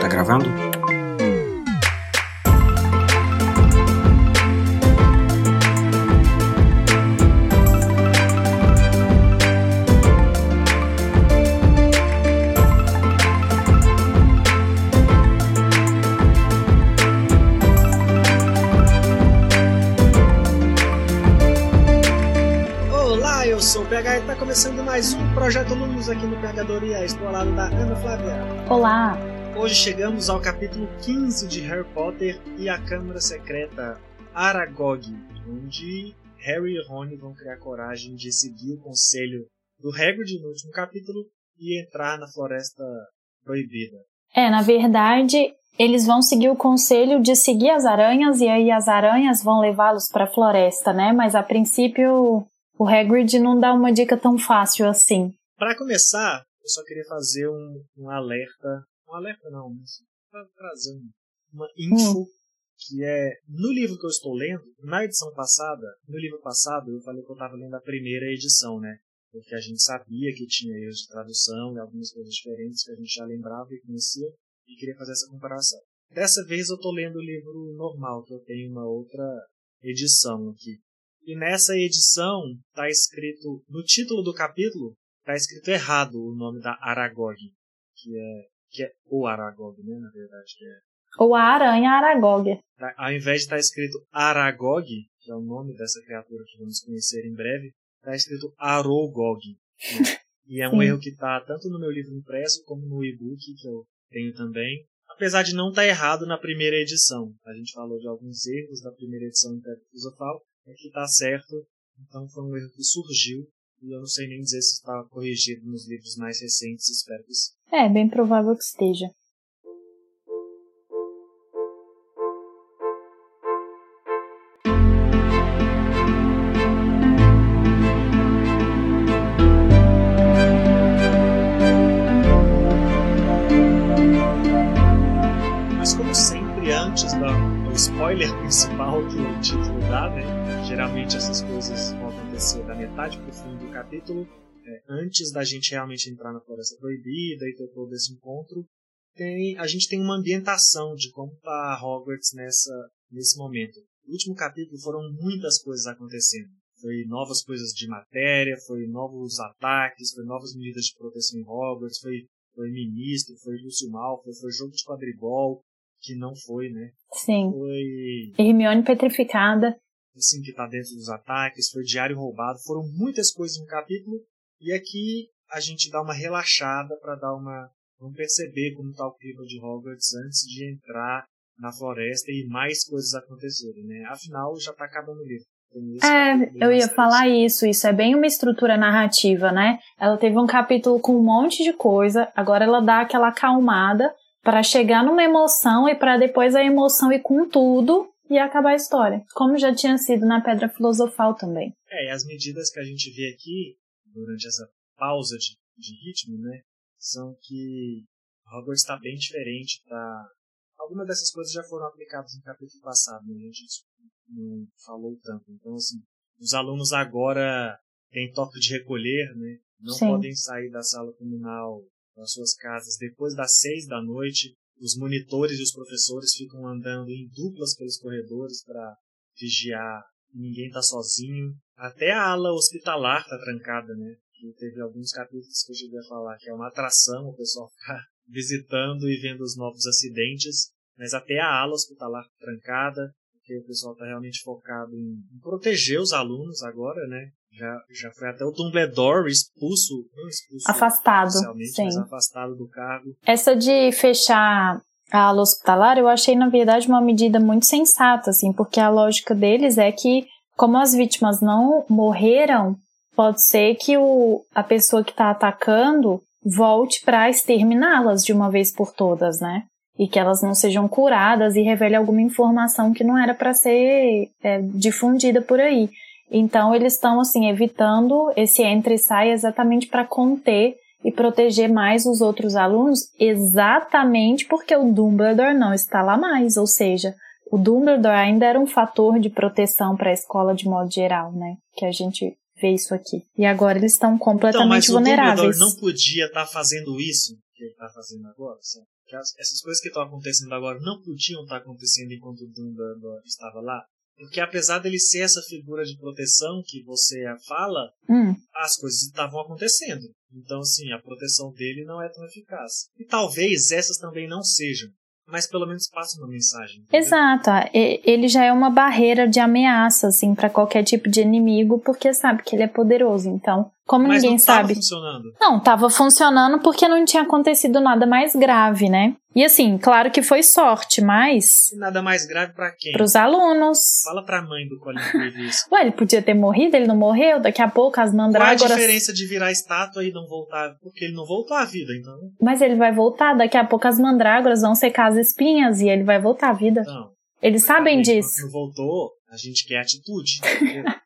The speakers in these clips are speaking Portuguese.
Tá gravando? Lumos aqui no Pegadoria, explorado da Ana Flávia. Olá! Hoje chegamos ao capítulo 15 de Harry Potter e a Câmara Secreta Aragog, onde Harry e Rony vão criar coragem de seguir o conselho do Hagrid no último capítulo e entrar na Floresta Proibida. É, na verdade, eles vão seguir o conselho de seguir as aranhas e aí as aranhas vão levá-los para a floresta, né? Mas a princípio o Hagrid não dá uma dica tão fácil assim. Para começar, eu só queria fazer um, um alerta. Um alerta não, mas para trazer uma info hum. que é no livro que eu estou lendo, na edição passada, no livro passado eu falei que eu estava lendo a primeira edição, né? Porque a gente sabia que tinha erros de tradução e algumas coisas diferentes que a gente já lembrava e conhecia e queria fazer essa comparação. Dessa vez eu estou lendo o livro normal, que eu tenho uma outra edição aqui. E nessa edição está escrito, no título do capítulo, está escrito errado o nome da Aragog, que é, que é o Aragog, né, na verdade, que é. Ou a aranha Aragog. Tá, ao invés de estar tá escrito Aragog, que é o nome dessa criatura que vamos conhecer em breve, está escrito Arogog. Né? E é um erro que está tanto no meu livro impresso como no e-book que eu tenho também. Apesar de não estar tá errado na primeira edição. A gente falou de alguns erros da primeira edição Império Filosofal, é que está certo. Então foi um erro que surgiu eu não sei nem dizer se está corrigido nos livros mais recentes, espero que sim. É, bem provável que esteja. Fim do capítulo, é, antes da gente realmente entrar na Floresta Proibida e ter todo esse encontro. Tem, a gente tem uma ambientação de como está Hogwarts nessa, nesse momento. No último capítulo foram muitas coisas acontecendo. Foi novas coisas de matéria, foi novos ataques, foi novas medidas de proteção em Hogwarts, foi, foi ministro, foi Lúcio Malfoy, foi jogo de quadribol, que não foi, né? Sim. Foi... Hermione petrificada assim, que está dentro dos ataques, foi diário roubado, foram muitas coisas no capítulo, e aqui a gente dá uma relaxada para dar uma. Vamos perceber como está o clima de Hogwarts antes de entrar na floresta e mais coisas acontecerem, né? Afinal, já está acabando o livro. É, eu ia falar isso, isso é bem uma estrutura narrativa, né? Ela teve um capítulo com um monte de coisa, agora ela dá aquela acalmada para chegar numa emoção e para depois a emoção ir com tudo e acabar a história, como já tinha sido na Pedra Filosofal também. É, e as medidas que a gente vê aqui, durante essa pausa de, de ritmo, né, são que Hogwarts está bem diferente para Algumas dessas coisas já foram aplicadas no capítulo passado, né? a gente não falou tanto. Então, assim, os alunos agora têm toque de recolher, né? Não Sim. podem sair da sala comunal das suas casas depois das seis da noite os monitores e os professores ficam andando em duplas pelos corredores para vigiar ninguém tá sozinho. Até a ala hospitalar tá trancada, né? Teve alguns capítulos que eu cheguei a falar que é uma atração o pessoal ficar visitando e vendo os novos acidentes. Mas até a ala hospitalar tá trancada, porque o pessoal está realmente focado em, proteger os alunos agora, né? Já, já foi até o Dumbledore expulso, não expulso afastado, sim. mas afastado do cargo. Essa de fechar a ala hospitalar, eu achei na verdade uma medida muito sensata, assim, porque a lógica deles é que como as vítimas não morreram, pode ser que o, a pessoa que está atacando volte para exterminá-las de uma vez por todas, né? e que elas não sejam curadas e revele alguma informação que não era para ser é, difundida por aí. Então eles estão assim evitando esse entra e sai exatamente para conter e proteger mais os outros alunos, exatamente porque o Dumbledore não está lá mais, ou seja, o Dumbledore ainda era um fator de proteção para a escola de modo geral, né? Que a gente ver isso aqui. E agora eles estão completamente então, mas vulneráveis. O não podia estar tá fazendo isso que ele está fazendo agora, sabe? essas coisas que estão acontecendo agora não podiam estar tá acontecendo enquanto o Dumbledore estava lá. Porque apesar dele ser essa figura de proteção que você fala, hum. as coisas estavam acontecendo. Então, assim, a proteção dele não é tão eficaz. E talvez essas também não sejam mas pelo menos passa uma mensagem. Entendeu? Exato, ele já é uma barreira de ameaça assim para qualquer tipo de inimigo, porque sabe que ele é poderoso. Então, como mas ninguém não tava sabe. funcionando. Não, tava funcionando porque não tinha acontecido nada mais grave, né? E assim, claro que foi sorte, mas. Nada mais grave para quem? Para os alunos. Fala pra mãe do Colin Creevy isso. Ué, ele podia ter morrido, ele não morreu, daqui a pouco as mandrágoras. Qual a diferença de virar estátua e não voltar? Porque ele não voltou à vida, então. Mas ele vai voltar, daqui a pouco as mandrágoras vão secar as espinhas e ele vai voltar à vida. Não. Eles sabem disso. Não voltou, a gente quer atitude.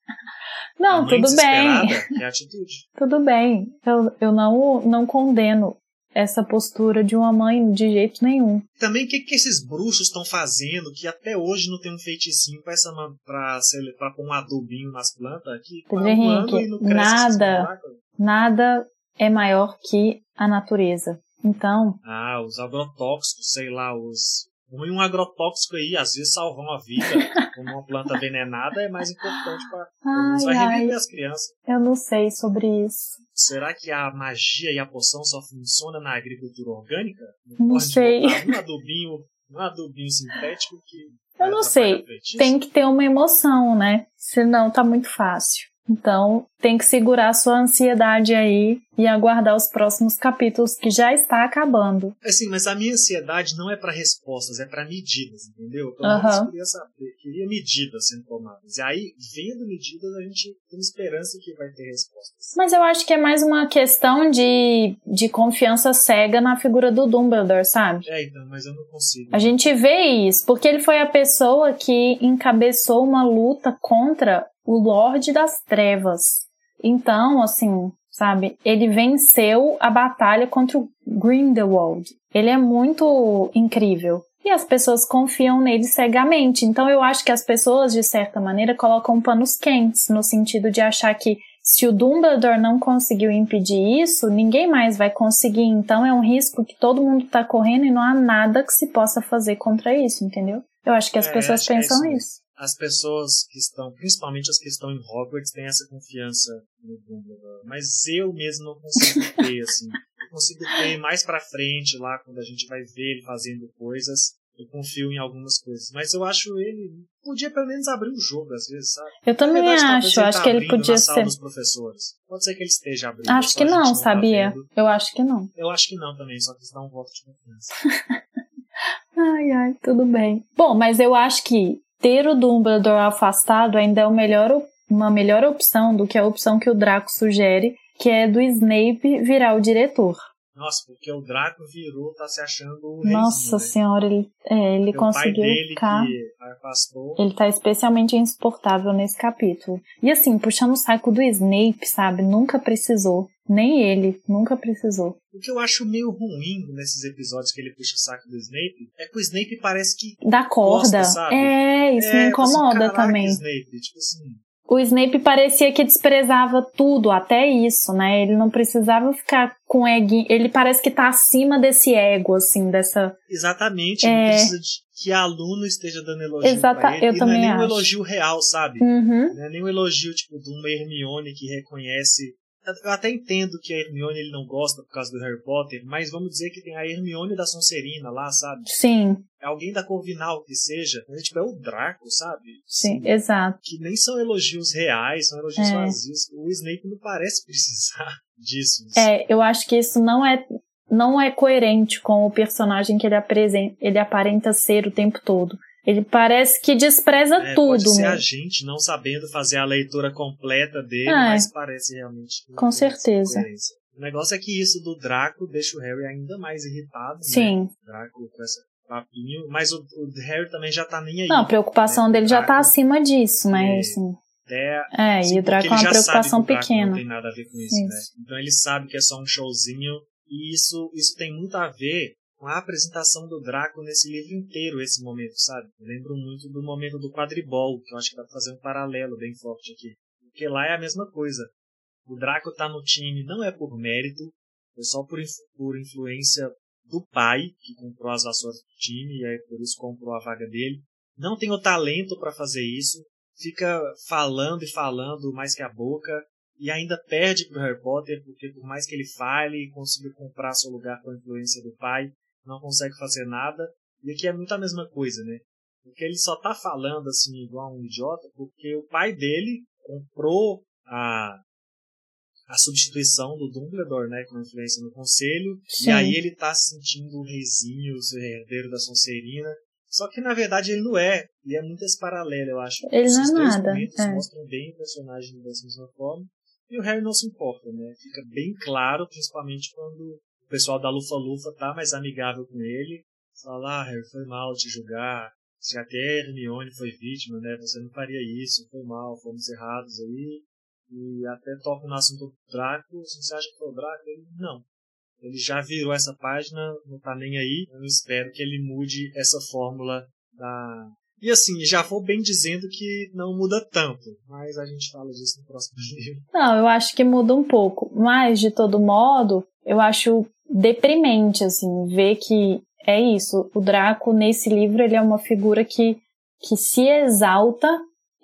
Não, tudo bem. É atitude. tudo bem. Eu, eu não, não condeno essa postura de uma mãe de jeito nenhum. Também o que, que esses bruxos estão fazendo que até hoje não tem um feiticinho pra, essa, pra, pra pôr um adubinho nas plantas aqui? Henrique, nada, nada é maior que a natureza. Então. Ah, os agrotóxicos, sei lá, os Ruim um agrotóxico aí, às vezes salvar uma vida, como uma planta venenada, é mais importante para. Vai reviver as crianças. Eu não sei sobre isso. Será que a magia e a poção só funciona na agricultura orgânica? Não, não sei. Um adubinho, um adubinho sintético que. Eu não sei. Tem que ter uma emoção, né? Senão tá muito fácil. Então, tem que segurar sua ansiedade aí e aguardar os próximos capítulos que já está acabando. Assim, mas a minha ansiedade não é para respostas, é para medidas, entendeu? Então, uhum. eu queria saber, queria medidas sendo tomadas. E aí, vendo medidas, a gente tem esperança que vai ter respostas. Mas eu acho que é mais uma questão de, de confiança cega na figura do Dumbledore, sabe? É, então, mas eu não consigo. A gente vê isso, porque ele foi a pessoa que encabeçou uma luta contra o Lorde das Trevas. Então, assim, sabe, ele venceu a batalha contra o Grindelwald. Ele é muito incrível. E as pessoas confiam nele cegamente. Então eu acho que as pessoas, de certa maneira, colocam panos quentes, no sentido de achar que se o Dumbledore não conseguiu impedir isso, ninguém mais vai conseguir. Então é um risco que todo mundo está correndo e não há nada que se possa fazer contra isso, entendeu? Eu acho que as é, pessoas pensam é isso. isso as pessoas que estão, principalmente as que estão em Hogwarts, têm essa confiança no Dumbledore. Mas eu mesmo não consigo ter, assim. Eu consigo ter mais pra frente lá, quando a gente vai ver ele fazendo coisas. Eu confio em algumas coisas. Mas eu acho ele. Podia pelo menos abrir o jogo, às vezes, sabe? Eu também verdade, acho. Acho tá que ele podia ser. Dos professores. Pode ser que ele esteja abrindo. Acho que não, não tá sabia? Tá eu acho que não. Eu acho que não também, só que isso dá um voto de confiança. ai, ai, tudo bem. Bom, mas eu acho que ter o Dumbledore afastado ainda é o melhor, uma melhor opção do que a opção que o Draco sugere, que é do Snape virar o diretor. Nossa, porque o Draco virou, tá se achando o Nossa reizinho, né? senhora, ele, é, ele conseguiu ficar. Ele tá especialmente insuportável nesse capítulo. E assim, puxando o saco do Snape, sabe? Nunca precisou. Nem ele, nunca precisou. O que eu acho meio ruim nesses episódios que ele puxa o saco do Snape é que o Snape parece que. Da corda. Gosta, é, isso é, me incomoda assim, também. Snape, tipo assim, o Snape parecia que desprezava tudo, até isso, né? Ele não precisava ficar com ego. Ele parece que tá acima desse ego, assim, dessa. Exatamente. É... Ele precisa de que aluno esteja dando elogio Exata... pra ele. Eu e também não é nem um elogio real, sabe? Uhum. Não é nem um elogio, tipo, de uma Hermione que reconhece eu até entendo que a Hermione ele não gosta por causa do Harry Potter, mas vamos dizer que tem a Hermione da Sonserina lá, sabe? Sim. É alguém da Corvinal que seja, mas tipo, é o Draco, sabe? Sim, Sim, exato. Que nem são elogios reais, são elogios é. vazios. O Snape não parece precisar disso. É, eu acho que isso não é não é coerente com o personagem que ele apresenta, ele aparenta ser o tempo todo. Ele parece que despreza é, tudo. Pode ser né? a gente não sabendo fazer a leitura completa dele, é, mas parece realmente. Com certeza. O negócio é que isso do Draco deixa o Harry ainda mais irritado. Né? Sim. Né? Draco com essa papinho, mas o, o, Harry também já tá nem aí. Não, a preocupação né? dele já tá acima disso, né? É, assim. É, é e o Draco é uma preocupação pequena. Não tem nada a ver com isso, isso, né? Então ele sabe que é só um showzinho e isso, isso tem muito a ver com a apresentação do Draco nesse livro inteiro, esse momento, sabe? Eu lembro muito do momento do quadribol, que eu acho que dá pra fazer um paralelo bem forte aqui. Porque lá é a mesma coisa. O Draco tá no time não é por mérito, é só por, por influência do pai, que comprou as vassouras do time, e aí por isso comprou a vaga dele. Não tem o talento para fazer isso, fica falando e falando mais que a boca, e ainda perde pro Harry Potter, porque por mais que ele fale e consiga comprar seu lugar com a influência do pai, não consegue fazer nada. E aqui é muito a mesma coisa, né? Porque ele só tá falando assim igual um idiota porque o pai dele comprou a a substituição do Dumbledore, né, com influência no conselho, Sim. e aí ele tá se sentindo o reizinho, o herdeiro da Sonserina, só que na verdade ele não é, e é muito esse paralelo, eu acho. Ele não é nada. é. mostram bem o personagem dessa mesma forma, e o Harry não se importa, né, fica bem claro, principalmente quando o pessoal da Lufa-Lufa tá mais amigável com ele, fala, ah, Harry, foi mal te julgar, se até Hermione foi vítima, né, você não faria isso, foi mal, fomos errados aí, e até toca no assunto do Draco. Você acha que foi o Draco? Ele, não. Ele já virou essa página, não tá nem aí. Eu espero que ele mude essa fórmula da. E assim, já vou bem dizendo que não muda tanto, mas a gente fala disso no próximo livro. Não, eu acho que muda um pouco, mas de todo modo, eu acho deprimente, assim, ver que é isso. O Draco, nesse livro, ele é uma figura que, que se exalta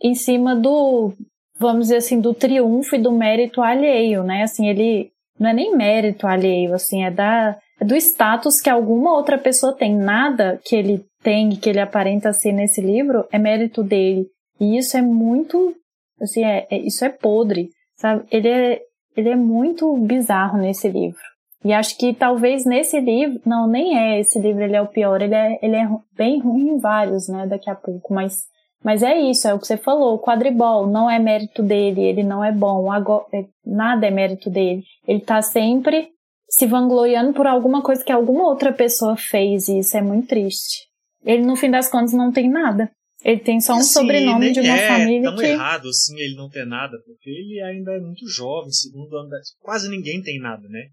em cima do, vamos dizer assim, do triunfo e do mérito alheio, né? Assim, ele não é nem mérito alheio, assim, é da é do status que alguma outra pessoa tem. Nada que ele tem, que ele aparenta ser nesse livro, é mérito dele. E isso é muito, assim, é, é isso é podre, sabe? Ele é, ele é muito bizarro nesse livro. E acho que talvez nesse livro, não, nem é esse livro, ele é o pior, ele é, ele é bem ruim em vários, né, daqui a pouco, mas mas é isso, é o que você falou. O quadribol não é mérito dele, ele não é bom. Agora, é, nada é mérito dele. Ele tá sempre se vangloriando por alguma coisa que alguma outra pessoa fez, e isso é muito triste. Ele, no fim das contas, não tem nada. Ele tem só um assim, sobrenome de uma é família tão que... errado assim ele não ter nada, porque ele ainda é muito jovem, segundo ano da... Quase ninguém tem nada, né?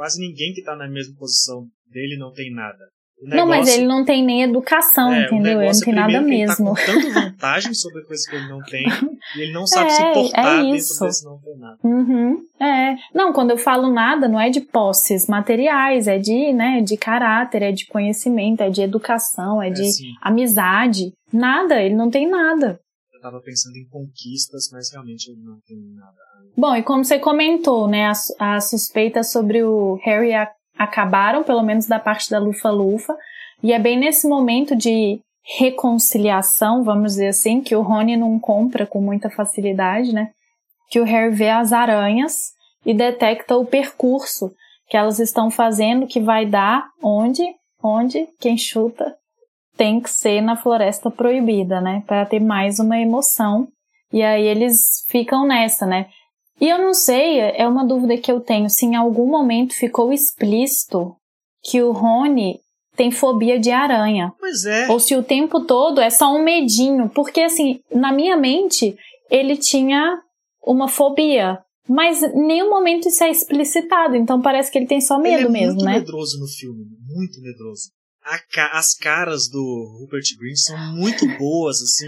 Quase ninguém que tá na mesma posição dele não tem nada. Negócio, não, mas ele não tem nem educação, é, entendeu? Ele não tem nada mesmo. Ele tá com tanta vantagem sobre coisas que ele não tem e ele não sabe é, se portar é isso. dentro desse não ter nada. Uhum, é. Não, quando eu falo nada, não é de posses materiais, é de, né, de caráter, é de conhecimento, é de educação, é, é de sim. amizade. Nada, ele não tem nada. Eu tava pensando em conquistas, mas realmente não tem nada. Bom, e como você comentou, né, a, a suspeita sobre o Harry acabaram, pelo menos da parte da Lufa-Lufa, e é bem nesse momento de reconciliação, vamos dizer assim, que o Rony não compra com muita facilidade, né? Que o Harry vê as aranhas e detecta o percurso que elas estão fazendo que vai dar onde, onde quem chuta tem que ser na floresta proibida, né? Para ter mais uma emoção. E aí eles ficam nessa, né? E eu não sei, é uma dúvida que eu tenho, se em algum momento ficou explícito que o Rony tem fobia de aranha. Pois é. Ou se o tempo todo é só um medinho. Porque, assim, na minha mente, ele tinha uma fobia. Mas em nenhum momento isso é explicitado. Então parece que ele tem só medo ele é mesmo, né? muito medroso no filme. Muito medroso. Ca as caras do Rupert Green são muito boas, assim.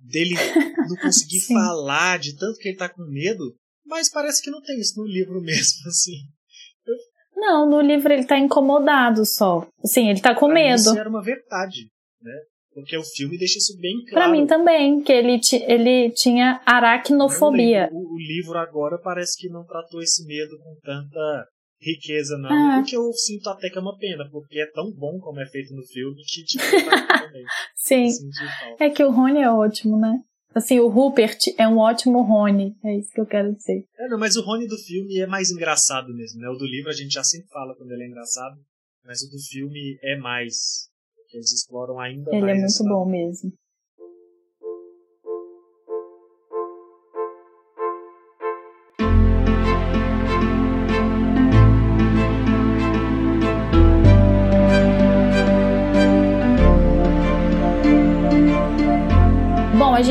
Dele não conseguir falar, de tanto que ele tá com medo. Mas parece que não tem isso no livro mesmo, assim. Não, no livro ele tá incomodado só. Assim, ele tá com pra medo. Isso era uma verdade, né? Porque o filme deixa isso bem claro. Pra mim também, que ele, ele tinha aracnofobia. O, o, livro agora parece que não tratou esse medo com tanta riqueza, não. Ah. O que eu sinto até que é uma pena, porque é tão bom como é feito no filme que tipo, também. Sim. É que o Rony é ótimo, né? Assim, o Rupert é um ótimo Rony, é isso que eu quero dizer. É, não, mas o Rony do filme é mais engraçado mesmo, né? O do livro a gente já sempre fala quando ele é engraçado, mas o do filme é mais. Eles exploram ainda ele mais. Ele é muito bom mesmo.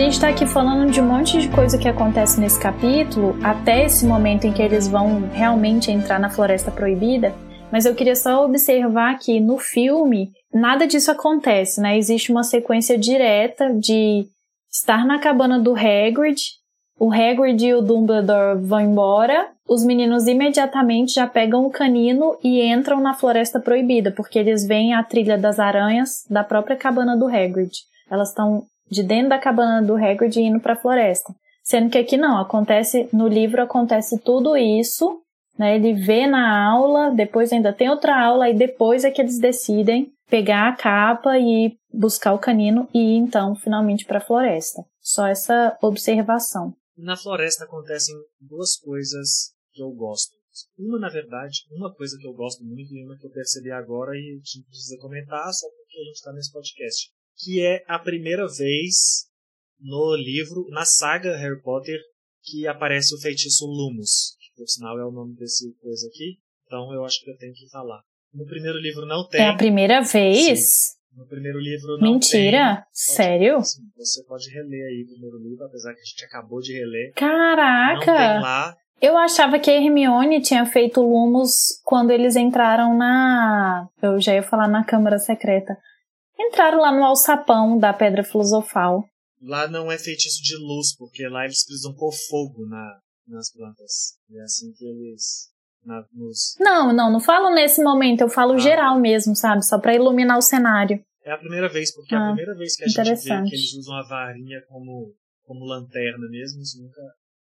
Gente está aqui falando de um monte de coisa que acontece nesse capítulo, até esse momento em que eles vão realmente entrar na Floresta Proibida, mas eu queria só observar que no filme nada disso acontece, né? Existe uma sequência direta de estar na cabana do Hagrid o Hagrid e o Dumbledore vão embora, os meninos imediatamente já pegam o canino e entram na Floresta Proibida, porque eles veem a trilha das aranhas da própria cabana do Hagrid. Elas estão de dentro da cabana do Hagrid indo para a floresta. Sendo que aqui não, acontece no livro acontece tudo isso, né? Ele vê na aula, depois ainda tem outra aula e depois é que eles decidem pegar a capa e buscar o canino e ir então finalmente para a floresta. Só essa observação. Na floresta acontecem duas coisas que eu gosto. Uma, na verdade, uma coisa que eu gosto muito e uma que eu percebi agora e a gente precisa comentar só porque a gente está nesse podcast. Que é a primeira vez no livro, na saga Harry Potter, que aparece o feitiço Lumos, que por sinal é o nome desse coisa aqui, então eu acho que eu tenho que falar. No primeiro livro não tem. É a primeira vez? Sim. No primeiro livro não Mentira? tem. Sério? Sim, você pode reler aí o primeiro livro, apesar que a gente acabou de reler. Caraca! Não tem lá. Eu achava que a Hermione tinha feito Lumos quando eles entraram na. Eu já ia falar na Câmara Secreta. Entraram lá no alçapão da Pedra Filosofal. Lá não é feitiço de luz, porque lá eles precisam pôr fogo na, nas plantas. É assim que eles. Na, nos... Não, não, não falo nesse momento, eu falo Ah. geral mesmo, sabe? Só pra iluminar o cenário. É a primeira vez, porque é a Ah, primeira vez que a gente vê que eles usam a varinha como, como lanterna mesmo. Nunca.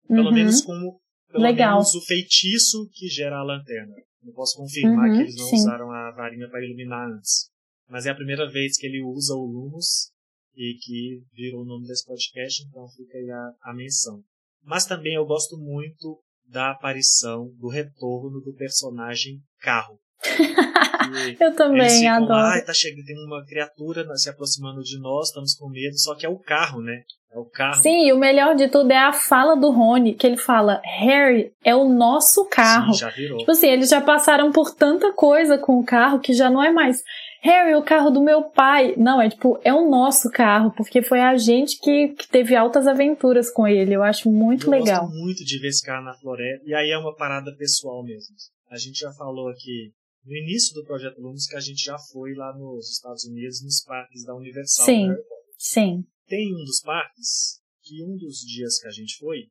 Pelo Uhum. menos como. Pelo Legal. menos o feitiço que gera a lanterna. Não posso confirmar Uhum, que eles não sim. usaram a varinha para iluminar antes. Mas é a primeira vez que ele usa o Lumos e que virou o nome desse podcast, então fica aí a, a menção. Mas também eu gosto muito da aparição, do retorno do personagem Carro. Eu também ficam adoro. e tá chegando, tem uma criatura se aproximando de nós, estamos com medo, só que é o carro, né? É o carro. Sim, e o melhor de tudo é a fala do Rony, que ele fala: Harry, é o nosso carro. Sim, já virou. Tipo assim, eles já passaram por tanta coisa com o carro que já não é mais Harry, o carro do meu pai. Não, é tipo, é o nosso carro, porque foi a gente que, que teve altas aventuras com ele. Eu acho muito eu legal. gosto muito de ver esse cara na floresta, e aí é uma parada pessoal mesmo. A gente já falou aqui no início do Projeto Lumos que a gente já foi lá nos Estados Unidos, nos parques da Universal. Sim. né? Sim. Tem um dos parques que um dos dias que a gente foi,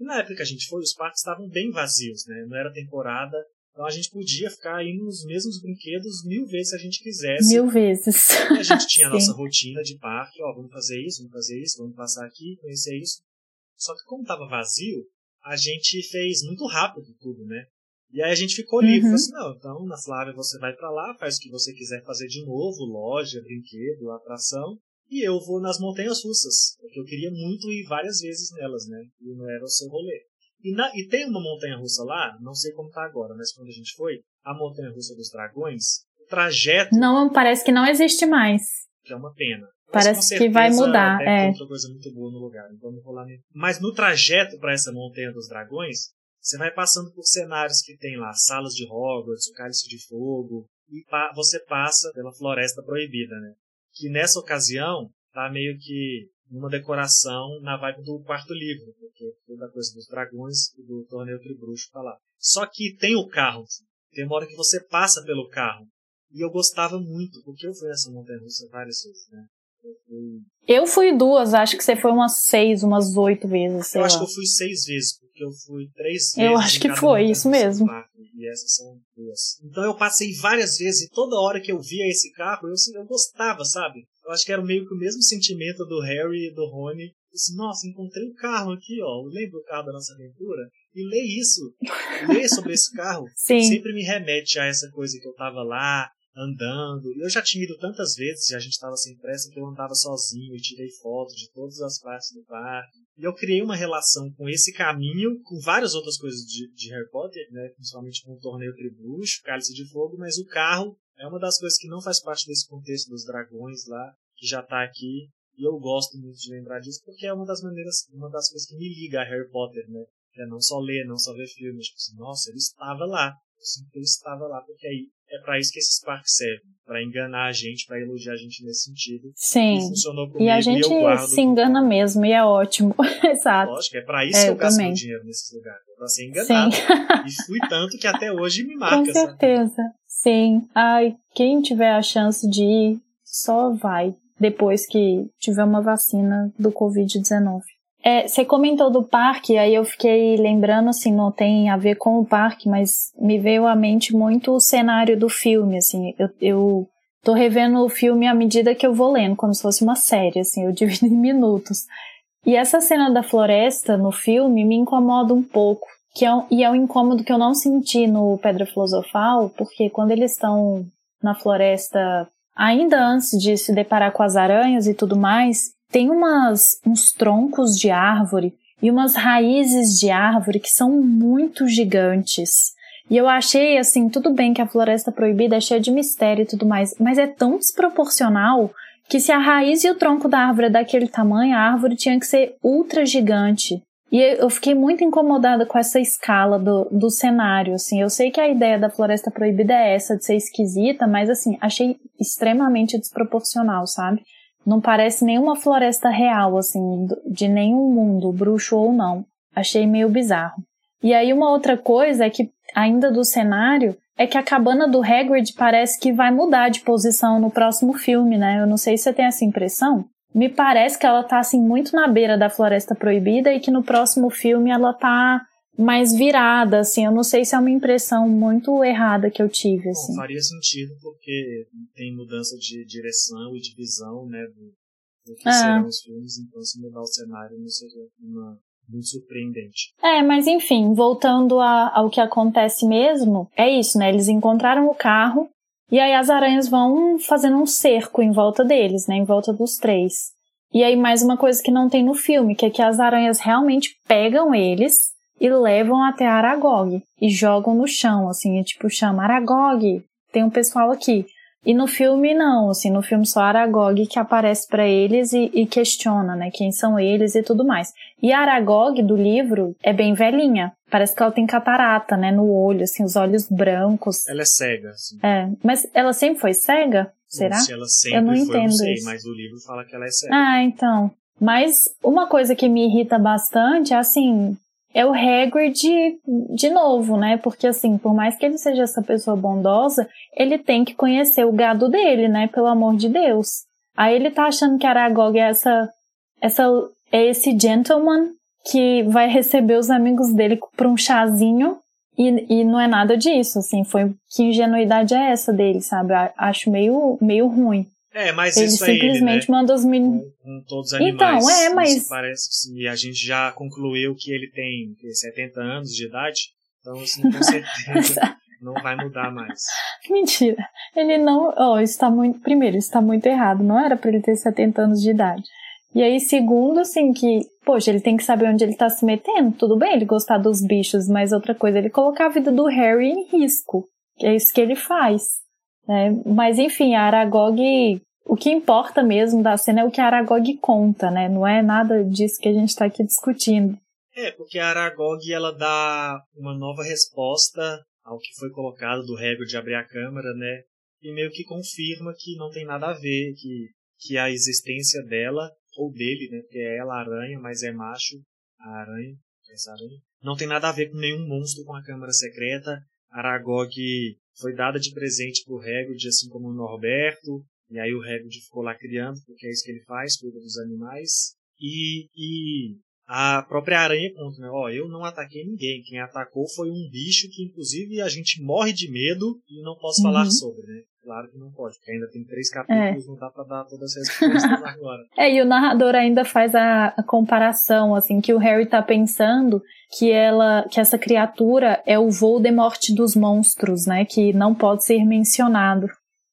na época que a gente foi, os parques estavam bem vazios, né? Não era temporada, então a gente podia ficar aí nos mesmos brinquedos mil vezes se a gente quisesse. Mil vezes. E a gente tinha a nossa rotina de parque, ó, vamos fazer isso, vamos fazer isso, vamos passar aqui, conhecer isso. Só que como tava vazio, a gente fez muito rápido tudo, né? E aí a gente ficou livre, Uhum. falou assim, não, então na Flávia você vai pra lá, faz o que você quiser fazer de novo, loja, brinquedo, atração, e eu vou nas montanhas russas, porque eu queria muito ir várias vezes nelas, né? E não era o seu rolê. E, na- e tem uma montanha russa lá, não sei como tá agora, mas quando a gente foi, a montanha russa dos dragões, o trajeto Não, parece que não existe mais. que é uma pena. Mas Parece com que vai certeza mudar, é. outra coisa muito boa no lugar, então não vou lá nem. Mas no trajeto para essa montanha dos dragões, você vai passando por cenários que tem lá, salas de Hogwarts, o Cálice de Fogo, e pa- você passa pela Floresta Proibida, né? Que nessa ocasião tá meio que numa decoração na vibe do quarto livro, porque toda a coisa dos dragões e do torneio Tribruxo tá lá. Só que tem o carro, tem uma hora que você passa pelo carro. E eu gostava muito, porque eu fui nessa montanha russa várias vezes, né? Eu, fui, Eu fui duas, acho que você foi umas seis, umas oito vezes, sei eu lá. acho que eu fui seis vezes, porque eu fui três vezes. Eu acho que foi, isso mesmo. parque, E essas são duas. Então eu passei várias vezes e toda hora que eu via esse carro, eu, eu gostava, sabe? Eu acho que era meio que o mesmo sentimento do Harry e do Rony. Disse, Nossa, encontrei o carro aqui, ó. Lembra o carro da nossa aventura? E lê isso. Lê sobre esse carro. Sim. sempre me remete a essa coisa que eu tava lá, andando. Eu já tinha ido tantas vezes, e a gente tava sem pressa, que eu andava sozinho e tirei fotos de todas as partes do parque. E eu criei uma relação com esse caminho, com várias outras coisas de, de Harry Potter, né? Principalmente com o Torneio Tribruxo, Cálice de Fogo, mas o carro é uma das coisas que não faz parte desse contexto dos dragões lá, que já tá aqui. E eu gosto muito de lembrar disso, porque é uma das maneiras, uma das coisas que me liga a Harry Potter, né? É não só ler, não só ver filmes. Tipo assim, nossa, ele estava lá. Eu sinto que ele estava lá, porque aí é para isso que esses parques servem. para enganar a gente, para elogiar a gente nesse sentido. Sim. E funcionou comigo E a gente guardo se engana tudo. mesmo, e é ótimo. Exato. Lógico, é pra isso É, que eu, eu gasto meu dinheiro nesses lugares. É pra ser enganado. Sim. E fui tanto que até hoje me marca, Com sabe? certeza. Sim. Ai, quem tiver a chance de ir, só vai. Depois que tiver uma vacina do Covid-19. É, você comentou do parque, aí eu fiquei lembrando, assim, não tem a ver com o parque, mas me veio à mente muito o cenário do filme, assim. Eu, eu tô revendo o filme à medida que eu vou lendo, como se fosse uma série, assim, eu divido em minutos. E essa cena da floresta no filme me incomoda um pouco, que é um, e é um incômodo que eu não senti no Pedra Filosofal, porque quando eles estão na floresta, ainda antes de se deparar com as aranhas e tudo mais, tem umas, uns troncos de árvore e umas raízes de árvore que são muito gigantes. E eu achei assim, tudo bem que a floresta proibida é cheia de mistério e tudo mais, mas é tão desproporcional que se a raiz e o tronco da árvore é daquele tamanho, a árvore tinha que ser ultra gigante. E eu fiquei muito incomodada com essa escala do, do cenário, assim. Eu sei que a ideia da floresta proibida é essa, de ser esquisita, mas, assim, achei extremamente desproporcional, sabe? Não parece nenhuma floresta real, assim, de nenhum mundo, bruxo ou não. Achei meio bizarro. E aí uma outra coisa é que, ainda do cenário, é que a cabana do Hagrid parece que vai mudar de posição no próximo filme, né? Eu não sei se você tem essa impressão. Me parece que ela tá, assim, muito na beira da Floresta Proibida e que no próximo filme ela tá mais virada, assim. Eu não sei se é uma impressão muito errada que eu tive, assim. Bom, faria sentido porque tem mudança de direção e de visão, né, do, do que é. serão os filmes, então se mudar o cenário não seria uma, muito surpreendente. É, mas enfim, voltando a, ao que acontece mesmo, é isso, né? Eles encontraram o carro e aí as aranhas vão fazendo um cerco em volta deles, né? Em volta dos três. E aí mais uma coisa que não tem no filme, que é que as aranhas realmente pegam eles e levam até Aragog e jogam no chão, assim, é tipo, chama Aragog, tem um pessoal aqui. E no filme não, assim, no filme só Aragog que aparece para eles e, e, questiona, né, quem são eles e tudo mais. E a Aragog do livro é bem velhinha, parece que ela tem catarata, né, no olho, assim, os olhos brancos. Ela é cega, assim. É, mas ela sempre foi cega? Será? Se ela sempre eu não foi, entendo não sei, isso. mas o livro fala que ela é cega. Ah, então. Mas uma coisa que me irrita bastante é assim, é o Hagrid de novo, né? Porque assim, por mais que ele seja essa pessoa bondosa, ele tem que conhecer o gado dele, né? Pelo amor de Deus. Aí ele tá achando que Aragog é essa, essa é esse gentleman que vai receber os amigos dele por um chazinho e, e não é nada disso, assim, foi que ingenuidade é essa dele, sabe? Acho meio, meio ruim. É, mas ele isso é simplesmente ele, né? manda os meninos. Com, com, todos os então, animais. Então, é, mas. Parece que a gente já concluiu que ele tem 70 anos de idade. Então, assim, com certeza não vai mudar mais. Mentira. Ele não. Oh, está muito. Primeiro, está muito errado. Não era para ele ter 70 anos de idade. E aí, segundo, assim, que, poxa, ele tem que saber onde ele está se metendo. Tudo bem ele gostar dos bichos, mas outra coisa, ele colocar a vida do Harry em risco. É isso que ele faz. Né? Mas enfim, a Aragog o que importa mesmo da cena é o que a Aragog conta, né? Não é nada disso que a gente está aqui discutindo. É, porque a Aragog ela dá uma nova resposta ao que foi colocado do Hagrid de abrir a câmara, né? E meio que confirma que não tem nada a ver, que, que a existência dela, ou dele, né? Porque é ela aranha, mas é macho, a aranha, essa aranha, não tem nada a ver com nenhum monstro com a câmara secreta. Aragog foi dada de presente pro Hagrid, assim como o Norberto, e aí o Hagrid ficou lá criando, porque é isso que ele faz, cuida dos animais. E, e a própria aranha conta, né? Ó, eu não ataquei ninguém. Quem atacou foi um bicho que, inclusive, a gente morre de medo e não posso uhum. falar sobre, né? Claro que não pode, porque ainda tem três capítulos, é. não dá pra dar todas as respostas agora. É, e o narrador ainda faz a, a, comparação, assim, que o Harry tá pensando que ela, que essa criatura é o Voldemort dos monstros, né? Que não pode ser mencionado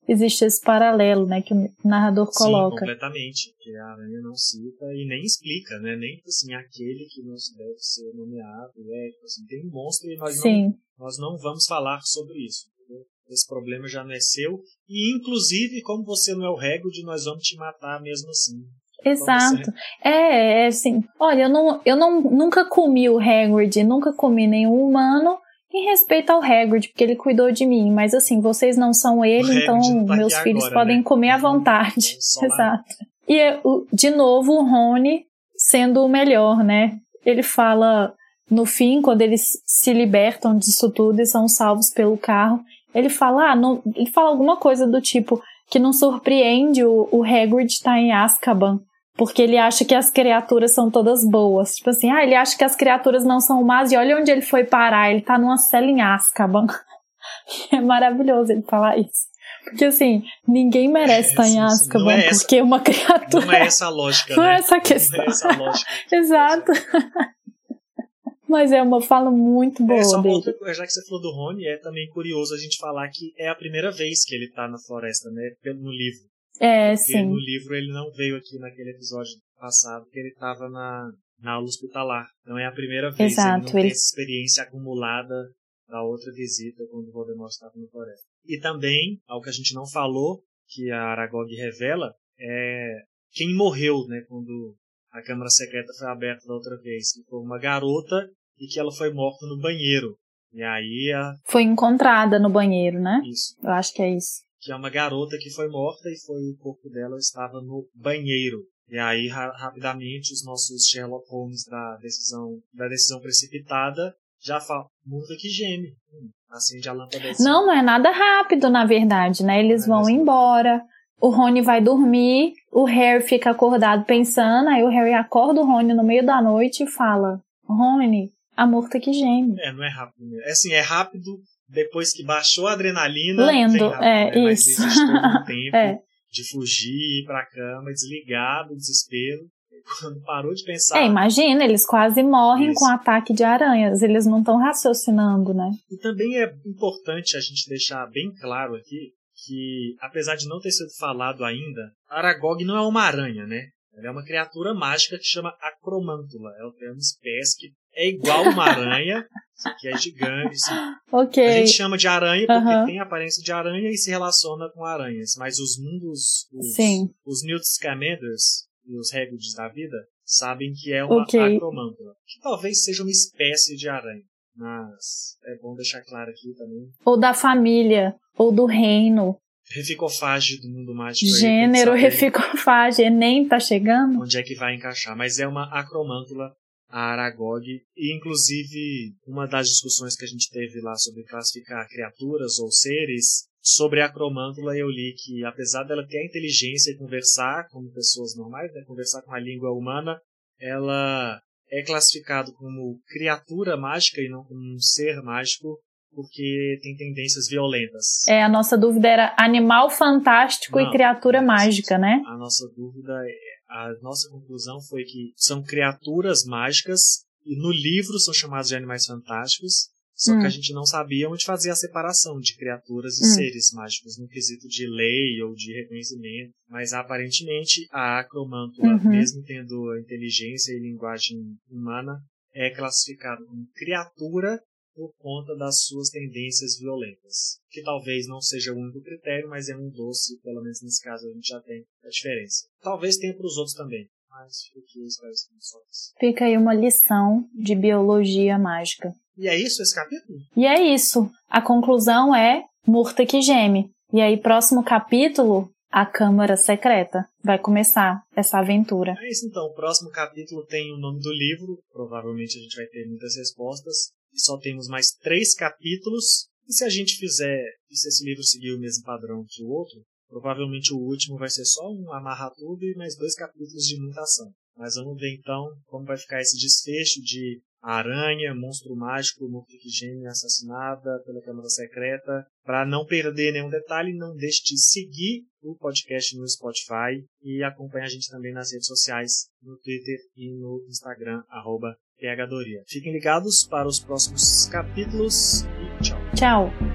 existe esse paralelo, né, que o narrador coloca. Sim, completamente, que a aranha não cita e nem explica, né, nem assim, aquele que não deve ser nomeado, é, assim, tem um monstro e nós Sim. não, nós não vamos falar sobre isso. Entendeu? Esse problema já não é seu e, inclusive, como você não é o Hagrid, nós vamos te matar mesmo assim. Exato. É, é assim, olha, eu, não, eu não, nunca comi o Hagrid, nunca comi nenhum humano, em respeito ao Hagrid, porque ele cuidou de mim. Mas assim, vocês não são ele, então tá meus filhos agora, podem né? comer à vontade. Exato. E de novo o Rony sendo o melhor, né? Ele fala no fim, quando eles se libertam disso tudo e são salvos pelo carro, ele fala, ah, não, ele fala alguma coisa do tipo que não surpreende o, o Hagrid estar tá em Azkaban, Porque ele acha que as criaturas são todas boas. Tipo assim, ah, ele acha que as criaturas não são más e olha onde ele foi parar. Ele tá numa cela em Azkaban. é maravilhoso ele falar isso. Porque assim, ninguém merece estar em Azkaban é porque uma criatura. Não é essa a lógica. Não né? é essa a questão. Não é essa a lógica. Exato. Mas é uma fala muito boa é, só dele. Outra, já que você falou do Rony, é também curioso a gente falar que é a primeira vez que ele tá na floresta, né? No livro. É, porque sim. no livro ele não veio aqui naquele episódio passado, porque ele estava na, na aula hospitalar. Então é a primeira vez Exato, ele não ele... tem essa experiência acumulada da outra visita quando o Voldemort estava na floresta. E também, algo que a gente não falou, que a Aragog revela, é quem morreu, né, quando a Câmara Secreta foi aberta da outra vez. Que foi uma garota e que ela foi morta no banheiro. E aí a... Foi encontrada no banheiro, né? Isso. Eu acho que é isso que é uma garota que foi morta e foi o corpo dela estava no banheiro. E aí ra rapidamente os nossos Sherlock Holmes da decisão da decisão precipitada já falam, muda que geme. Hum, acende a lâmpada. Assim. Não, não é nada rápido, na verdade, né? Eles é vão mesmo. embora. O Rony vai dormir, o Harry fica acordado pensando, aí o Harry acorda o Rony no meio da noite e fala: Rony, a morta que geme. É, não é rápido mesmo. É assim, é rápido depois que baixou a adrenalina. Lendo, rápido, é, né? isso. Mas existe todo um tempo é. de fugir, ir pra cama, desligar do desespero. Quando parou de pensar. É, imagina, eles quase morrem isso. com ataque de aranhas. Eles não estão raciocinando, né? E também é importante a gente deixar bem claro aqui que, apesar de não ter sido falado ainda, Aragog não é uma aranha, né? Ela é uma criatura mágica que chama Acromântula. Ela tem uma espécie que é igual uma aranha, que é gigante. Ok. A gente chama de aranha porque Aham. tem a aparência de aranha e se relaciona com aranhas. Mas os mundos, os, Sim. os Newt Scamanders e os Hagrids da vida sabem que é uma Ok. acromântula. Que talvez seja uma espécie de aranha. Mas é bom deixar claro aqui também. Ou da família, ou do reino. Reficofage do mundo mágico. Gênero, reficofage, Enem tá chegando? onde é que vai encaixar. Mas é uma acromântula a Aragog, e inclusive uma das discussões que a gente teve lá sobre classificar criaturas ou seres, sobre a acromântula eu li que apesar dela ter a inteligência e conversar como pessoas normais, né, conversar com a língua humana, ela é classificado como criatura mágica e não como um ser mágico, porque tem tendências violentas. É, a nossa dúvida era animal fantástico Não, e criatura mágica, né? A nossa dúvida, é- a nossa conclusão foi que são criaturas mágicas e no livro são chamados de animais fantásticos, só que Hum. a gente não sabia onde fazer a separação de criaturas e Hum. seres mágicos no quesito de lei ou de reconhecimento, mas aparentemente a acromântula, Uhum. mesmo tendo a inteligência e linguagem humana, é classificada como criatura por conta das suas tendências violentas. Que talvez não seja o único critério, mas é um doce, pelo menos nesse caso a gente já tem a diferença. Talvez tenha para os outros também, mas só isso. Fica aí uma lição de biologia mágica. E é isso esse capítulo? E é isso. A conclusão é Murta que geme. E aí, próximo capítulo, a Câmara Secreta. Vai começar essa aventura. É isso então. O próximo capítulo tem o nome do livro. Provavelmente a gente vai ter muitas respostas. E só temos mais três capítulos. E se a gente fizer, e se esse livro seguir o mesmo padrão que o outro, provavelmente o último vai ser só um amarrar tudo e mais dois capítulos de muita ação. Mas vamos ver então como vai ficar esse desfecho de aranha, monstro mágico, Murphy assassinada pela Câmara Secreta. Para não perder nenhum detalhe, não deixe de seguir o podcast no Spotify e acompanhe a gente também nas redes sociais, no Twitter e no Instagram, arroba Fiquem ligados para os próximos capítulos e tchau. Tchau!